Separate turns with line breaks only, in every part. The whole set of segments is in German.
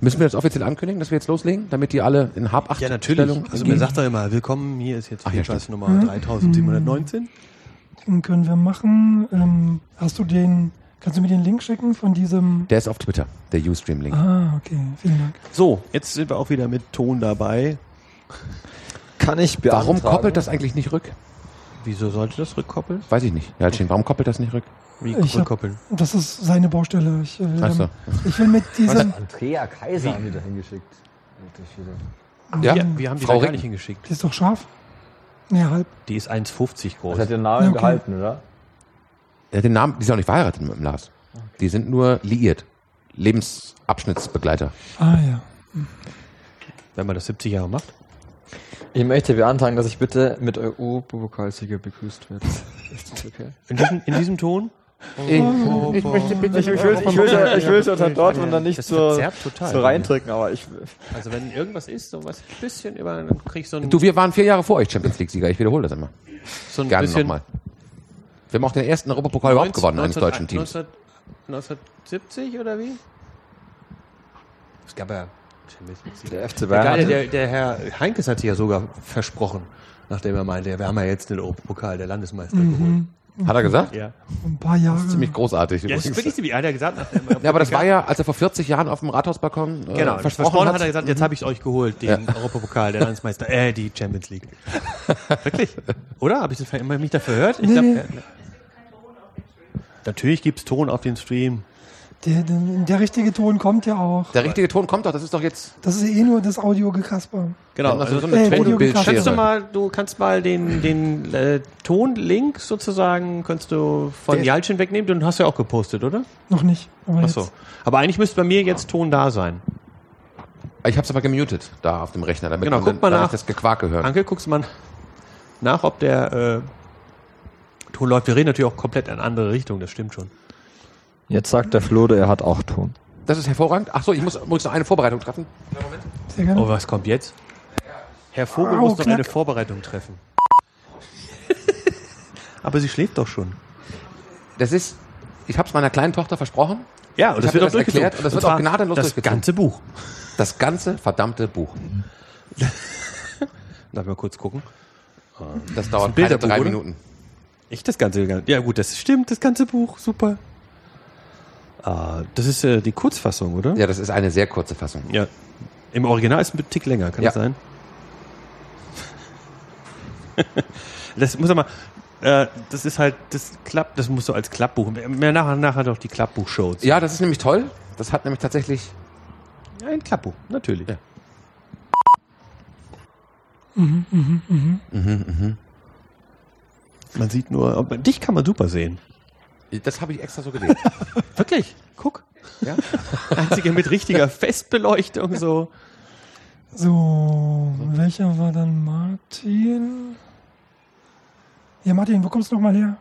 Müssen wir das offiziell ankündigen, dass wir jetzt loslegen, damit die alle in Habacht
Ja, natürlich.
Stellung
Also man sagt doch immer, willkommen, hier ist jetzt
stimmt.
Nummer 3719.
Den können wir machen. Ähm, hast du den, kannst du mir den Link schicken von diesem?
Der ist auf Twitter, der Ustream-Link.
Ah, okay, vielen Dank.
So, jetzt sind wir auch wieder mit Ton dabei.
Kann ich
Warum
beantragen?
koppelt das eigentlich nicht rück?
Wieso sollte das rückkoppeln?
Weiß ich nicht. Ja, Jalcin, warum koppelt das nicht rück?
Wie
Ich hab-
rückkoppeln?
Das ist seine Baustelle. Ich, äh,
so.
ich will mit diesem.
Andrea Kaiser haben die da hingeschickt. Schwede.
Ja,
Wir, wir haben die
Frau
da gar nicht hingeschickt.
Die ist doch scharf. Nee, halb.
Die ist 1,50 groß.
Das hat den Namen
Okay.
gehalten, oder?
Ja, den Namen, die sind auch nicht verheiratet mit dem Lars. Die sind nur liiert. Lebensabschnittsbegleiter.
Ah ja.
Wenn man das 70 Jahre macht.
Ich möchte beantragen, dass ich bitte mit EU-Pokalsieger begrüßt werde. Ist okay?
In diesem, in diesem Ton?
Ich, ich möchte bitte.
Ich, ich will, ich will, ich will unter Dortmund dann nicht so, so reindrücken, aber ich,
Also wenn irgendwas ist, so was ein bisschen über, dann krieg ich so ein,
Du, wir waren vier Jahre vor euch Champions League-Sieger. Ich wiederhole das immer.
so ein
Gerne
bisschen
nochmal. Wir haben auch den ersten Europapokal überhaupt gewonnen eines
19-
deutschen Teams.
19- 1970 oder wie? Es gab ja Champions League.
der FC
Der,
Bayern hatte,
der, der Herr Heinkes hat sich ja sogar versprochen, nachdem er meinte, wir haben ja jetzt den Europapokal der Landesmeister geholt.
Hat er gesagt?
Ja.
Ein paar Jahre.
Ziemlich großartig.
Ja, das ist wirklich ziemlich, hat er gesagt. Dem
Ja, aber das war ja, als er vor 40 Jahren auf dem Rathausbalkon äh,
Genau,
versprochen
versprochen
hat.
hat er gesagt, jetzt habe ich euch geholt, den Europapokal der Landesmeister, äh, die Champions League. Wirklich? Oder? Habe ich das, mich da verhört? Ich
Nee,
glaub,
nee.
äh, Natürlich gibt's Ton auf den Stream.
Der, der, der richtige Ton kommt ja auch.
Der richtige Ton kommt doch, das ist doch jetzt
Das ist eh nur das Audiogekasper.
Genau.
also so eine
Äh,
Trennbildschere.
kannst du mal, du kannst mal den, den äh, Tonlink sozusagen, kannst du von
Der-
Jalcin wegnehmen, den hast du ja auch gepostet, oder?
Noch nicht. Aber
Ach
jetzt.
so. Aber eigentlich müsste bei mir jetzt Ton da sein.
Ich habe es aber gemutet da auf dem Rechner, damit
Genau,
man
guck mal nach.
das Gequake hört.
Anke, guckst du mal nach, ob der äh, Ton läuft. Wir reden natürlich auch komplett in andere Richtung, das stimmt schon.
Jetzt sagt der Flode, er hat auch Ton.
Das ist hervorragend. Ach so, ich muss, muss noch eine Vorbereitung treffen.
Sehr gerne.
Oh, was kommt jetzt? Herr Vogel
Au,
muss noch
knack.
eine Vorbereitung treffen. Aber sie schläft doch schon.
Das ist, ich habe es meiner kleinen Tochter versprochen.
Ja, und
Ich
das wird
ihr
auch
das erklärt und das wird
zwar
auch gnadenlos
Das
durchgezogen.
ganze Buch.
Das ganze verdammte Buch.
Darf ich mal kurz gucken?
Das dauert
Bilderbuch,
drei
oder?
Minuten.
Ich das ganze. Ja gut, das stimmt, das ganze Buch, super. Ah, das ist äh, die Kurzfassung, oder?
Ja, das ist eine sehr kurze Fassung.
Ja. Im Original ist ein Tick länger, kann
Ja.
das sein? das muss aber, äh, das ist halt, das klappt, das muss so als Klappbuch. Mehr nachher, nachher doch die Klappbuch-Shows.
Ja, das ist nämlich toll. Das hat nämlich tatsächlich.
Ja, ein Klappbuch, natürlich.
Ja.
Man sieht nur, dich kann man super sehen.
Das habe ich extra so gelegt.
Wirklich? Guck.
ja?
Einzige mit richtiger Festbeleuchtung, so.
So, welcher war dann Martin? Ja, Martin, wo kommst du nochmal her?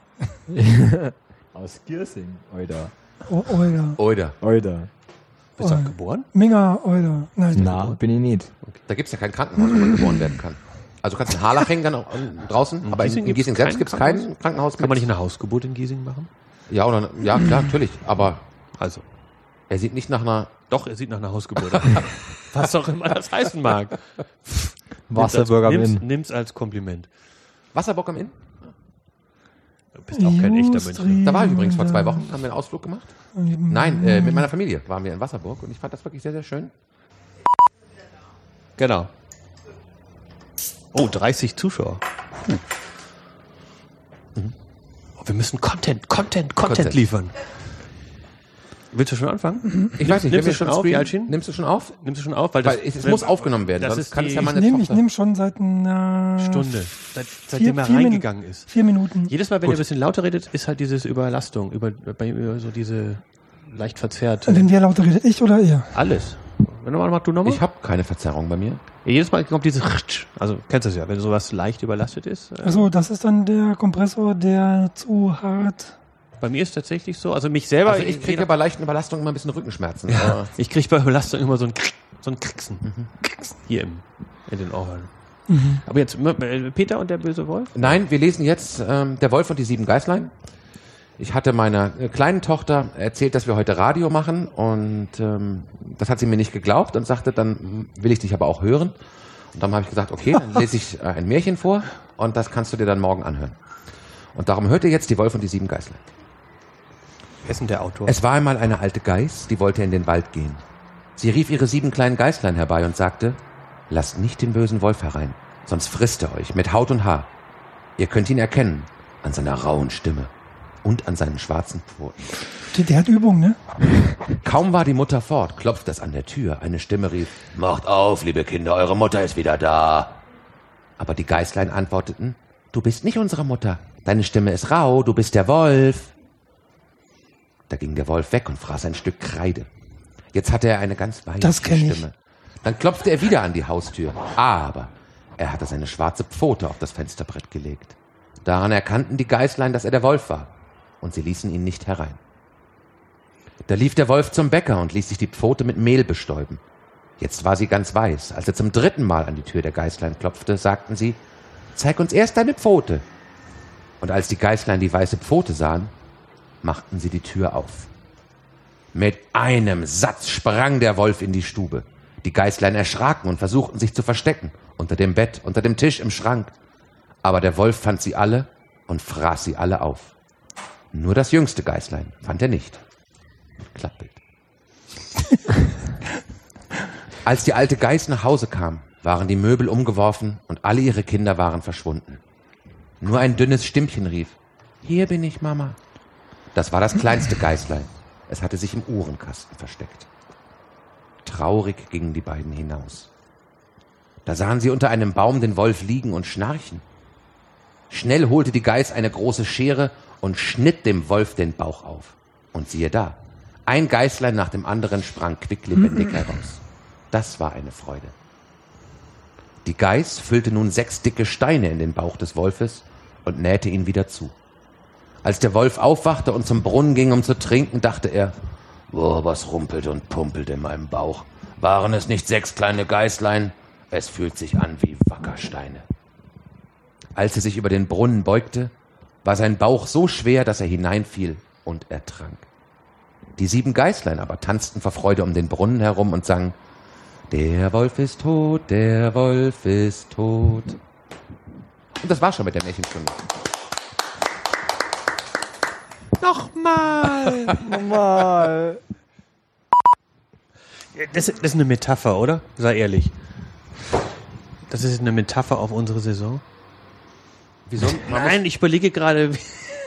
Aus Giersing, Oida.
O Euler.
Oida.
Oida.
Bist du auch geboren?
Minga Euler. Nein.
Na, bin ich nicht.
Da gibt es ja kein Krankenhaus, wo man geboren werden kann. Also du kannst in Harlaching dann auch ähm, draußen, aber in,
Giesing
in
gibt's
Giesing selbst gibt es kein
Krankenhaus? Kann man nicht eine Hausgeburt in Giesing machen?
Ja, oder, ja, klar, natürlich. Aber
Also,
er sieht nicht nach einer.
doch, er sieht nach einer Hausgeburt aus. Was auch immer das heißen mag.
Wasserburg am
nimm's,
Inn.
nimm's als Kompliment.
Wasserbock am Inn?
Du bist auch kein echter Münchner.
Da war ich übrigens vor zwei Wochen, haben wir einen Ausflug gemacht. Nein, äh, mit meiner Familie waren wir in Wasserburg und ich fand das wirklich sehr, sehr schön.
Genau. Oh, 30 Zuschauer. Puh. Oh, wir müssen Content, Content, Content,
Content.
liefern. Willst du schon anfangen?
Ich weiß nicht,
Nimmst
wir
du schon auf, Jalcin?
Nimmst du schon auf?
Nimmst du schon auf?
Weil es, es muss aufgenommen werden,
das
sonst
ist
kann es
die
ja
Ich
meine
nehme ich
Tochter.
nehm schon seit einer
Stunde, seit, seitdem er
vier Min-
reingegangen ist.
Vier Minuten.
Jedes Mal, wenn
Gut.
ihr ein bisschen lauter redet, ist halt dieses Überlastung, über, bei über so diese leicht verzerrt.
Wenn wer lauter redet, ich oder ihr?
Alles. Wenn du mal machst, du nochmal?
Ich habe keine Verzerrung bei mir.
Jedes Mal kommt dieses also kennst du es ja, wenn sowas leicht überlastet ist. Äh,
Also das ist dann der Kompressor, der zu hart.
bei mir ist es tatsächlich so, also mich selber
Also ich kriege ja bei leichten Überlastungen immer ein bisschen Rückenschmerzen.
ja,
aber-
ich kriege bei Überlastung immer so ein Krick- so ein Kricksen. Kricksen. Hier im in den Ohren. Aber jetzt äh, Peter und der böse Wolf?
Nein, wir lesen jetzt ähm, Der Wolf und die sieben Geißlein. Ich hatte meiner äh, kleinen Tochter erzählt, dass wir heute Radio machen und ähm, das hat sie mir nicht geglaubt und sagte, dann will ich dich aber auch hören. Und dann habe ich gesagt, okay, dann lese ich äh, ein Märchen vor und das kannst du dir dann morgen anhören. Und darum hört ihr jetzt die Wolf und die sieben Geißlein.
Wer ist denn der Autor?
Es war einmal eine alte Geiß, die wollte in den Wald gehen. Sie rief ihre sieben kleinen Geißlein herbei und sagte, lasst nicht den bösen Wolf herein, sonst frisst er euch mit Haut und Haar. Ihr könnt ihn erkennen an seiner rauen Stimme und an seinen schwarzen Pfoten.
Der, der hat Übung, ne?
Kaum war die Mutter fort, klopfte es an der Tür. Eine Stimme rief, Macht auf, liebe Kinder, eure Mutter ist wieder da. Aber die Geißlein antworteten, Du bist nicht unsere Mutter. Deine Stimme ist rau, du bist der Wolf. Da ging der Wolf weg und fraß ein Stück Kreide. Jetzt hatte er eine ganz weiche. Stimme. Dann klopfte er wieder an die Haustür. Aber er hatte seine schwarze Pfote auf das Fensterbrett gelegt. Daran erkannten die Geißlein, dass er der Wolf war. Und sie ließen ihn nicht herein. Da lief der Wolf zum Bäcker und ließ sich die Pfote mit Mehl bestäuben. Jetzt war sie ganz weiß. Als er zum dritten Mal an die Tür der Geißlein klopfte, sagten sie, zeig uns erst deine Pfote. Und als die Geißlein die weiße Pfote sahen, machten sie die Tür auf. Mit einem Satz sprang der Wolf in die Stube. Die Geißlein erschraken und versuchten sich zu verstecken. Unter dem Bett, unter dem Tisch, im Schrank. Aber der Wolf fand sie alle und fraß sie alle auf. Nur das jüngste Geißlein fand er nicht. Klappbild. Als die alte Geiß nach Hause kam, waren die Möbel umgeworfen und alle ihre Kinder waren verschwunden. Nur ein dünnes Stimmchen rief, hier bin ich, Mama. Das war das kleinste Geißlein. Es hatte sich im Uhrenkasten versteckt. Traurig gingen die beiden hinaus. Da sahen sie unter einem Baum den Wolf liegen und schnarchen. Schnell holte die Geiß eine große Schere und schnitt dem Wolf den Bauch auf. Und siehe da, ein Geißlein nach dem anderen sprang quicklebendig heraus. Das war eine Freude. Die Geiß füllte nun sechs dicke Steine in den Bauch des Wolfes und nähte ihn wieder zu. Als der Wolf aufwachte und zum Brunnen ging, um zu trinken, dachte er, Boah, was rumpelt und pumpelt in meinem Bauch. Waren es nicht sechs kleine Geißlein? Es fühlt sich an wie Wackersteine. Als er sich über den Brunnen beugte, war sein Bauch so schwer, dass er hineinfiel und ertrank. Die sieben Geißlein aber tanzten vor Freude um den Brunnen herum und sangen, der Wolf ist tot, der Wolf ist tot. Und das war schon mit der Märchenstunde.
Nochmal!
Normal.
Das, das ist eine Metapher, oder? Sei ehrlich. Das ist eine Metapher auf unsere Saison.
Wieso? Man,
Nein, ich überlege gerade, wie-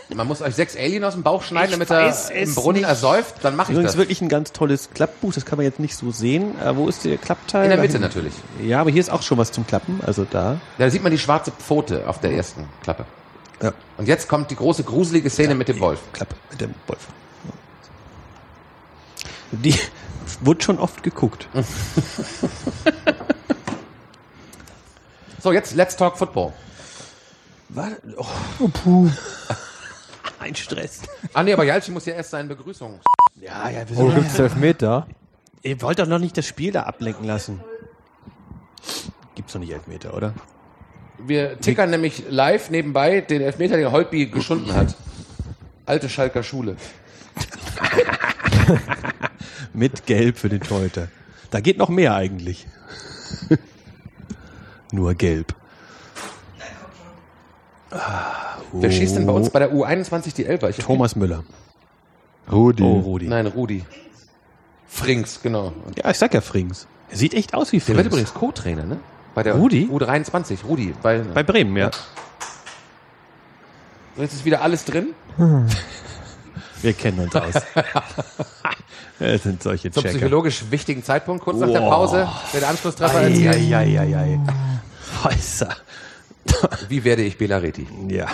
muss, man muss euch sechs Alien aus dem Bauch schneiden,
Ich
damit er im Brunnen
nicht.
ersäuft, dann mache ich
übrigens
das.
wirklich ein ganz tolles Klappbuch. Das kann man jetzt nicht so sehen. Äh, wo ist der Klappteil?
In der Mitte natürlich.
Ja, aber hier ist auch schon was zum Klappen. Also da.
Ja, da sieht man die schwarze Pfote auf der ersten Klappe.
Ja.
Und jetzt kommt die große gruselige Szene mit dem Wolf.
Klappe mit dem Wolf. Die wurde schon oft geguckt.
So, jetzt Let's Talk Football.
Was? Oh,
Oh, puh.
ein Stress.
Ah nee, aber Jalchi muss ja erst seine Begrüßung.
Ja, ja, wir
Oh,
sind
gibt's elf Meter?
Ihr wollt doch noch nicht das Spiel da ablenken lassen. Gibt's doch nicht Elfmeter, oder?
Wir tickern nämlich live nebenbei den Elfmeter, den Holtby geschunden hat. Alte Schalker Schule.
Mit Gelb für den Torhüter. Da geht noch mehr eigentlich. Nur Gelb.
Wer schießt denn bei uns bei der U21 die Elfer? Ich
Thomas Müller.
Rudi.
Oh, Rudi.
Nein, Rudi. Frings, genau.
Ja, ich sag ja Frings. Er sieht echt aus wie
Der
Frings.
wird übrigens Co-Trainer, ne? Bei der
Rudi?
U23, Rudi. Bei,
Bei Bremen, ja.
jetzt ist wieder alles drin.
Wir kennen uns aus. Es sind solche
Zum
Checker.
psychologisch wichtigen Zeitpunkt, kurz nach der. Pause, wird der Anschlusstreffer erzielt.
Eieieiei. Heißer.
Wie werde ich Belareti?
Ja.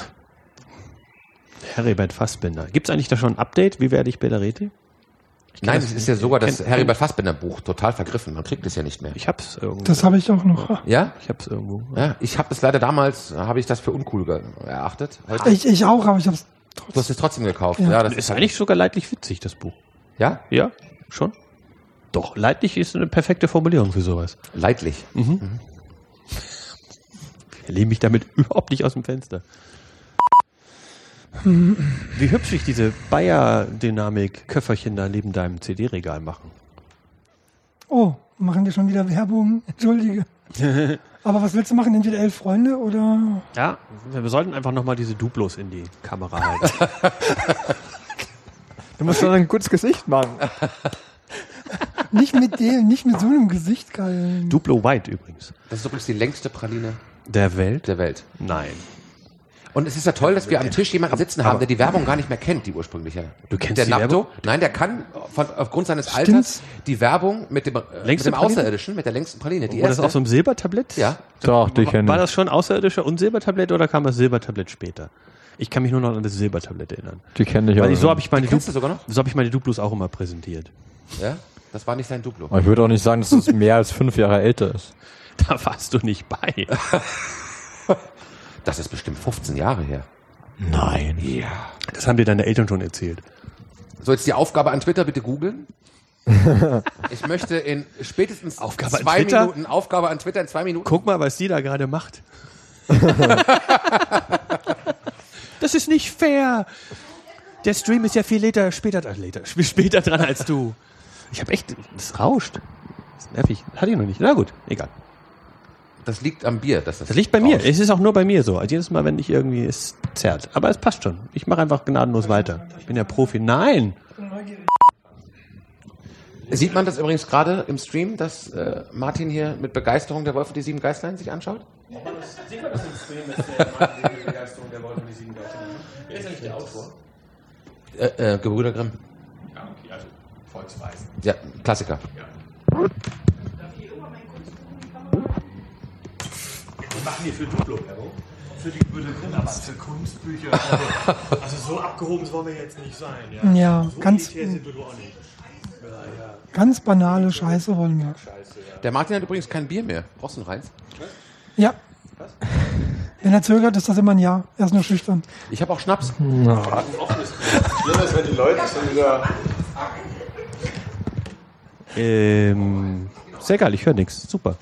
Heribert Fassbinder. Gibt's eigentlich da schon ein Update? Wie werde ich? Ich kenn
Nein, es ist ja sogar das Heribert Fassbinder Buch total vergriffen. Man kriegt es ja nicht mehr.
Ich hab's irgendwo.
Das habe ich auch noch.
Ja?
ich hab's irgendwo.
Ja, ich habe es leider damals, habe ich das für uncool erachtet. Heute.
Ich, ich auch, aber ich habe es
Du hast es trotzdem gekauft.
Ja.
Ja, das
ist eigentlich sogar leidlich witzig, das Buch.
Ja?
Ja, schon. Doch, leidlich ist eine perfekte Formulierung für sowas.
Leidlich.
Ich lehne mich damit überhaupt nicht aus dem Fenster. Wie hübsch sich diese Bayer-Dynamik-Köfferchen da neben deinem CD-Regal machen.
Oh, machen wir schon wieder Werbung? Entschuldige. Aber was willst du machen? Entweder elf Freunde oder.
Ja, wir sollten einfach nochmal diese Duplos in die Kamera halten.
Du musst doch ein gutes Gesicht machen.
Nicht mit dem, nicht mit so einem Gesicht, Karl.
Duplo White übrigens.
Das ist übrigens die längste Praline
Der Welt?
der Welt.
Nein.
Und es ist ja toll, dass wir am Tisch jemanden sitzen haben, der die Werbung gar nicht mehr kennt, die ursprüngliche.
Du kennst
der
die
Napto?
Werbung?
Nein, der kann von, aufgrund seines
Stimmt's?
Alters die Werbung mit dem, äh, mit dem? Außerirdischen, mit der längsten Praline. Die
War das
erste.
auf so einem Silbertablett?
ja.
Doch, die kenne
War
ich.
das schon außerirdische und Silbertablett oder kam das Silbertablett später? Ich kann mich nur noch an das Silbertablett erinnern.
Die kenne ich
Weil
auch.
ich, so habe ich meine
kennst du sogar noch?
So habe ich meine Duplos auch immer präsentiert.
ja. Das war nicht sein Duplo.
Aber ich würde auch nicht sagen, dass es mehr als fünf Jahre älter ist.
Da warst du nicht bei.
Das ist bestimmt 15 Jahre her.
Nein.
Ja.
Das haben dir deine Eltern schon erzählt.
So, jetzt die Aufgabe an Twitter, bitte googeln. Ich möchte in spätestens
Aufgabe
zwei? Minuten, Aufgabe an Twitter in zwei Minuten.
Guck mal, was die da gerade macht. das ist nicht fair. Der Stream ist ja viel later, später, äh, later, sp- später dran als du. Ich habe echt, das rauscht. Das ist nervig. Hatte ich noch nicht. Na gut, egal.
Das liegt am Bier. Dass das,
Das liegt bei mir. Es ist auch nur bei mir so. Also jedes Mal, wenn ich irgendwie es zerrt. Aber es passt schon. Ich mache einfach gnadenlos weiter. Ich bin ja Profi. Nein.
Sieht man das übrigens gerade im Stream, dass äh, Martin hier mit Begeisterung der Wolf und die sieben Geißlein sich anschaut? Äh, äh, Gebrüder Grimm. Ja, Klassiker.
Machen hier für Duplo Werbung. Für die Grimm, aber für Kunstbücher. Also, also so abgehoben wollen wir jetzt nicht sein. Ja,
Ja, ganz,
sind wir doch auch nicht.
ganz banale Scheiße wollen wir.
Der Martin hat übrigens kein Bier mehr. Brauchst du noch eins?
Ja. Wenn er zögert, ist das immer ein Ja. Er ist nur schüchtern.
Ich habe auch Schnaps.
Ähm, sehr geil, ich höre nichts. Super.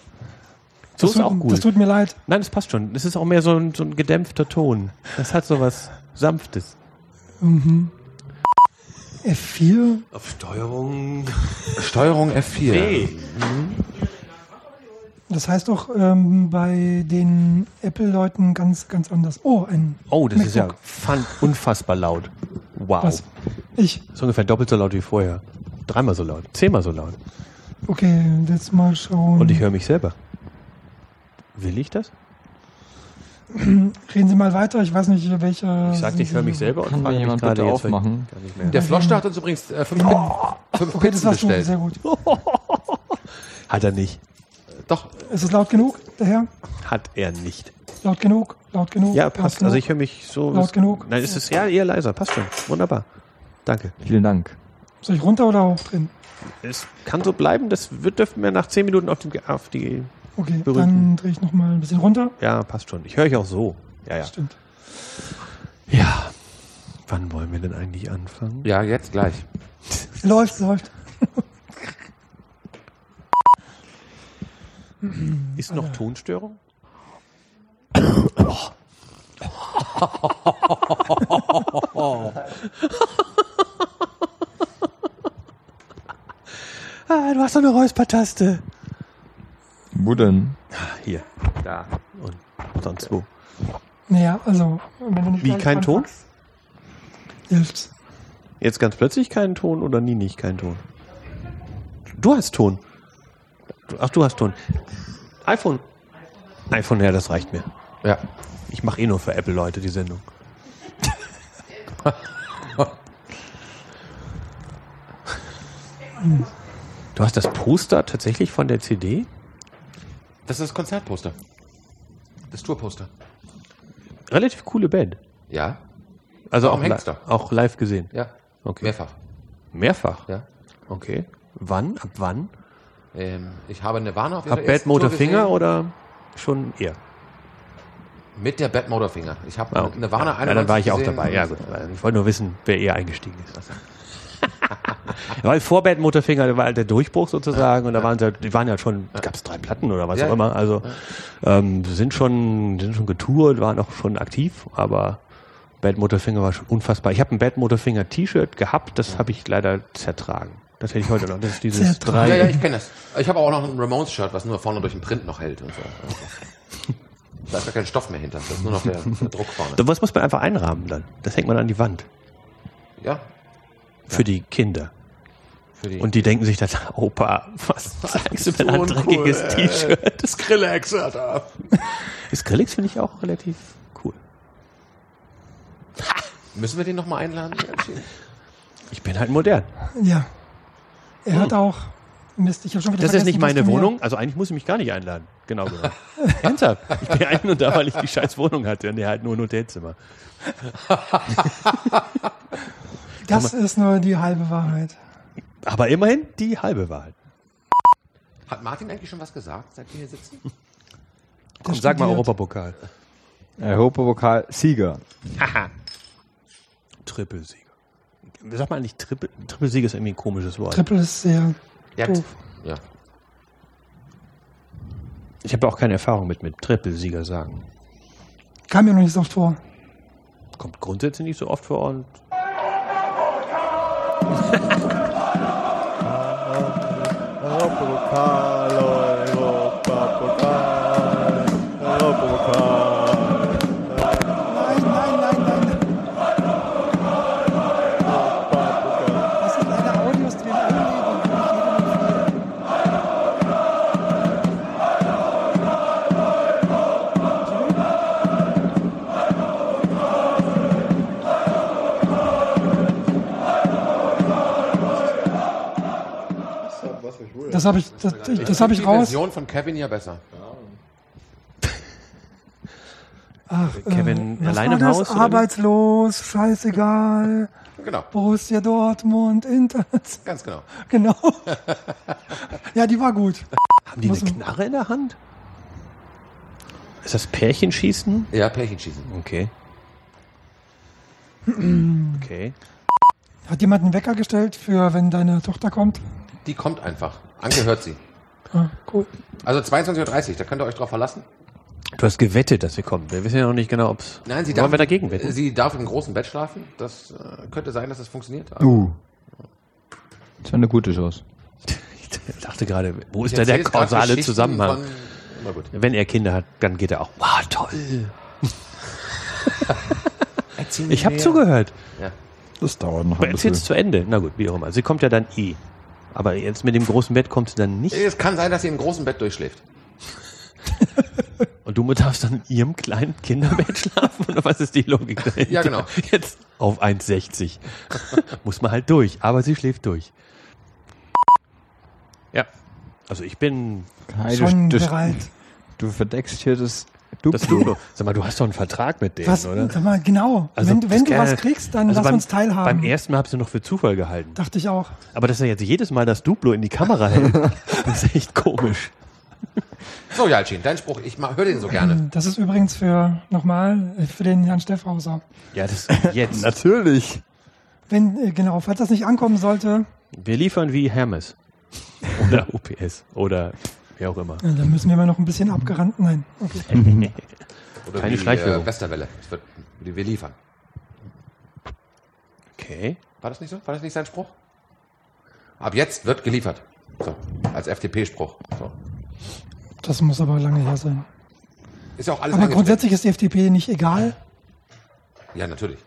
So
Das
ist auch
tut,
gut.
das tut mir leid.
Nein, das passt schon. Das ist auch mehr so ein, so ein gedämpfter Ton. Das hat so was Sanftes.
F4?
Auf Steuerung.
Steuerung F4.
Das heißt doch ähm, bei den Apple-Leuten ganz, ganz anders. Oh, ein
Oh, das ist ja
MacBook.
fun, unfassbar laut. Wow.
Was? Ich.
Das ist ungefähr doppelt so laut wie vorher. Dreimal so laut. Zehnmal so laut.
Okay, jetzt mal schauen.
Und ich höre mich selber. Will ich das?
Reden Sie mal weiter. Ich weiß nicht, welcher.
Ich sagte, ich höre mich selber und
Kann
frage
jemand
gerade
bitte aufmachen?
gar nicht mehr.
Der Floschter hat uns übrigens äh, fünf, Pit- fünf
Okay, das
Pizzen bestellt.
Sehr gut.
Hat er nicht.
Doch,
Ist es laut genug, der Herr?
Hat er nicht.
Laut genug? Laut genug?
Ja, passt.
genug?
Also ich höre mich so.
Laut genug?
Nein, es ist ja eher leiser. Passt schon. Wunderbar. Danke.
Vielen Dank.
Soll ich runter oder hochdrehen?
Es kann so bleiben. Das wird, dürfen wir nach zehn Minuten auf, dem, auf die.
Okay,
Berühmten.
dann drehe ich noch mal ein bisschen runter.
Ja, passt schon. Ich höre euch auch so. Ja, ja.
Stimmt.
Ja. Wann wollen wir denn eigentlich anfangen?
ja, jetzt gleich.
Läuft, läuft.
Ist noch Tonstörung? ah, du hast doch eine Räuspertaste.
Wo denn?
Hier, da und sonst wo.
Naja, also, wenn du nicht
Wie, kein Ton?
Hilft's.
Jetzt ganz plötzlich keinen Ton oder nie nicht keinen Ton? Du hast Ton. Ach, du hast Ton. iPhone. iPhone, ja, das reicht mir.
Ja.
Ich mache eh nur für Apple-Leute die Sendung. du hast das Poster tatsächlich von der CD?
Das ist das Konzertposter. Das Tourposter.
Relativ coole Band.
Ja.
Also auch, li
da?
auch live gesehen.
Ja.
Okay.
Mehrfach.
Mehrfach?
Ja.
Okay. Wann? Ab wann?
Ähm, ich habe Nirvana auf ihrer
Ab Bad Motorfinger
gesehen.
oder schon eher?
Mit der Bad Motorfinger. Ich habe
Ah, okay.
Nirvana
ja, ja, dann war ich auch
gesehen
dabei. Ja, gut. Ich wollte nur wissen, wer eher eingestiegen ist. Weil vor Bad Motorfinger da war halt der Durchbruch sozusagen und da waren sie, halt- die waren ja schon, gab es drei Platten oder was
Ja,
auch immer. Also ähm, sind schon, sind schon getourt, waren auch schon aktiv, aber Bad Motorfinger war schon unfassbar. Ich habe ein Bad Motorfinger T-Shirt gehabt, das habe ich leider zertragen. Das hätte ich heute noch. Das ist dieses
Zertragen.
drei.
Ja, ja, ich kenne das. Ich habe auch noch ein Ramones-Shirt, was nur vorne durch den Print noch hält und so. Da ist gar kein Stoff mehr hinter. Das ist nur noch der, der Druck vorne.
Da was muss man einfach einrahmen dann. Das hängt man an die Wand.
Ja.
Für die Kinder.
Für die
Und die denken sich dann, Opa, was zeigst du denn ein dreckiges T-Shirt?
Das Skrillex, Alter.
Skrillex finde ich auch relativ cool.
Müssen wir den nochmal einladen?
Ich bin halt modern.
Ja. Er hat auch. Mist, ich habe schon wieder
Das ist nicht meine Wohnung. Also eigentlich muss ich mich gar nicht einladen. Genau genommen. Ernsthaft. Ich bin eigentlich nur da, weil ich die scheiß Wohnung hatte und der halt nur ein Hotelzimmer.
Das ist nur die halbe Wahrheit.
Aber immerhin die halbe Wahrheit.
Hat Martin eigentlich schon was gesagt, seit wir hier sitzen?
Komm, sag mal. Europapokal.
Europapokal Sieger.
Trippelsieger. Sag mal eigentlich Trippel. Trippelsieger ist irgendwie ein komisches Wort.
Triple ist sehr.
Ja.
Doof.
ja.
ich habe auch keine Erfahrung mit, mit Trippelsieger sagen.
Kam mir noch nicht so oft vor.
Kommt grundsätzlich nicht so oft vor und
Europapokal,
Das habe ich, das, ich, das hab ich
die
raus.
Version von Kevin ja besser.
Ach,
Kevin
was
allein
war
im? Haus?
Arbeitslos, scheißegal.
Genau,
Borussia Dortmund, Inter.
ganz genau.
Genau. ja, die war gut.
haben die
Muss
eine Knarre in der Hand? Ist das Pärchenschießen?
Ja, Pärchenschießen.
Okay. okay.
Hat jemand einen Wecker gestellt für, wenn deine Tochter kommt?
Die kommt einfach. Anke hört sie.
Ah, cool.
Also 22.30 Uhr, da könnt ihr euch drauf verlassen.
Du hast gewettet, dass sie kommt. Wir wissen ja noch nicht genau, ob es.
Nein, sie
Wollen
darf,
wir dagegen wetten?
Sie darf im großen Bett schlafen. Das äh, könnte sein, dass das funktioniert. Aber
Uh. Das war eine gute Chance.
Ich dachte gerade, wo ist da der
jetzt
kausale Zusammenhang?
Von.
Wenn er Kinder hat, dann geht er auch. Wow, toll. Ich habe zugehört.
Ja.
Das dauert noch
Aber erzähl's zu Ende. Na gut, wie auch immer. Sie kommt ja dann eh. Aber jetzt mit dem großen Bett kommt sie dann nicht.
Es kann sein, dass sie im großen Bett durchschläft.
Und du darfst dann in ihrem kleinen Kinderbett schlafen? Oder was ist die Logik dahinter?
Ja, genau.
Jetzt auf 1,60. Muss man halt durch. Aber sie schläft durch. Ja. Also ich bin
Kai,
Schon bereit.
du verdeckst hier das
das
Duplo.
Duplo. Sag mal, du hast doch einen Vertrag mit denen,
Was,
oder?
sag mal, genau.
Also,
wenn
das
wenn du was kriegst, dann
also
lass
beim-
uns teilhaben.
Beim ersten Mal hab's du noch für Zufall gehalten.
Dachte ich auch.
Aber dass er jetzt jedes Mal das Duplo in die Kamera hält, das ist echt komisch.
So, Jalcin, dein Spruch. Ich höre den so gerne.
Das ist übrigens für, nochmal, äh, für den Herrn Steffhauser.
Ja, das jetzt.
Natürlich.
Wenn, äh, genau, falls das nicht ankommen sollte,
Wir liefern wie Hermes. Oder UPS. Oder wie auch immer.
äh, dann müssen wir mal noch ein bisschen abgerannt. Nein, okay.
Oder
Keine
wie,
Schleichwerbung.
Äh, Westerwelle. Das wird, die wir liefern.
Okay.
War das nicht so? War das nicht sein Spruch? Ab jetzt wird geliefert. So, als FDP-Spruch. So.
Das muss aber lange her sein.
Ist ja auch alles
Aber grundsätzlich ist die FDP nicht egal.
Ja, natürlich.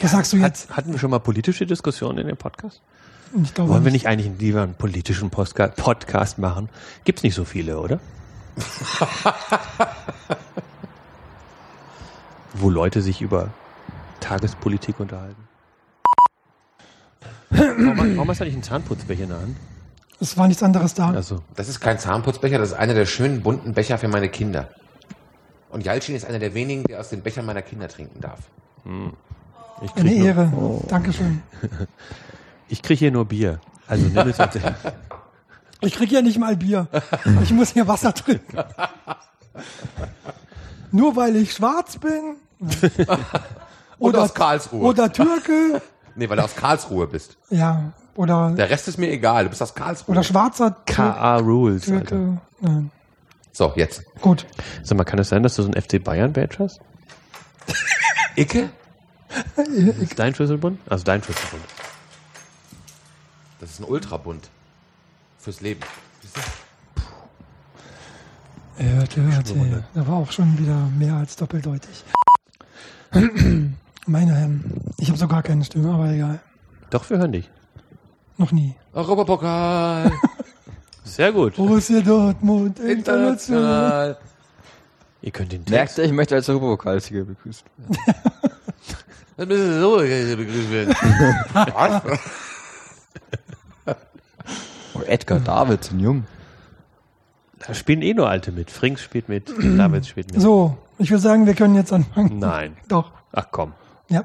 Was sagst du jetzt?
Hat, hatten wir schon mal politische Diskussionen in dem Podcast?
Ich glaube,
Wollen wir nicht eigentlich lieber einen politischen Postka Podcast machen? Gibt's nicht so viele, oder? Wo Leute sich über Tagespolitik unterhalten. Warum, warum hast du eigentlich einen Zahnputzbecher in der Hand?
Es war nichts anderes da.
Also,
Das ist kein Zahnputzbecher, das ist einer der schönen bunten Becher für meine Kinder. Und Jalcin ist einer der wenigen, der aus den Bechern meiner Kinder trinken darf.
ich
Eine Ehre. Dankeschön.
ich krieg hier nur Bier. Also nimm es als,
Ich kriege ja nicht mal Bier. Ich muss hier Wasser trinken. Nur weil ich schwarz bin.
Und aus Karlsruhe.
Oder Türke.
Nee, weil du aus Karlsruhe bist.
Ja. Oder,
Der Rest ist mir egal, du bist aus Karlsruhe.
oder schwarzer
KA Rules. Alter.
Türke. Nein.
so, jetzt.
Gut.
Sag mal, kann es sein, dass du so ein FC Bayern Badge hast?
Icke?
Ist dein Schlüsselbund? Also dein Schlüsselbund.
Das ist ein Ultrabund. Fürs Leben.
Er hörte, hörte. Da war auch schon wieder mehr als doppeldeutig. Meine Herren, ich habe so gar keine Stimme, aber egal.
Doch, wir hören dich.
Noch nie.
Europapokal.
Sehr gut.
Borussia Dortmund, international.
Ihr könnt den
Merkt ihr, ich möchte als Europapokalsieger begrüßt werden.
Dann müssen Sie so begrüßt werden. Was?
Oh, Edgar David, ein Jung.
Da spielen eh nur Alte mit. Frings spielt mit, Davids spielt mit.
So, ich würde sagen, wir können jetzt anfangen.
Nein.
Doch,
Ach komm.
ja.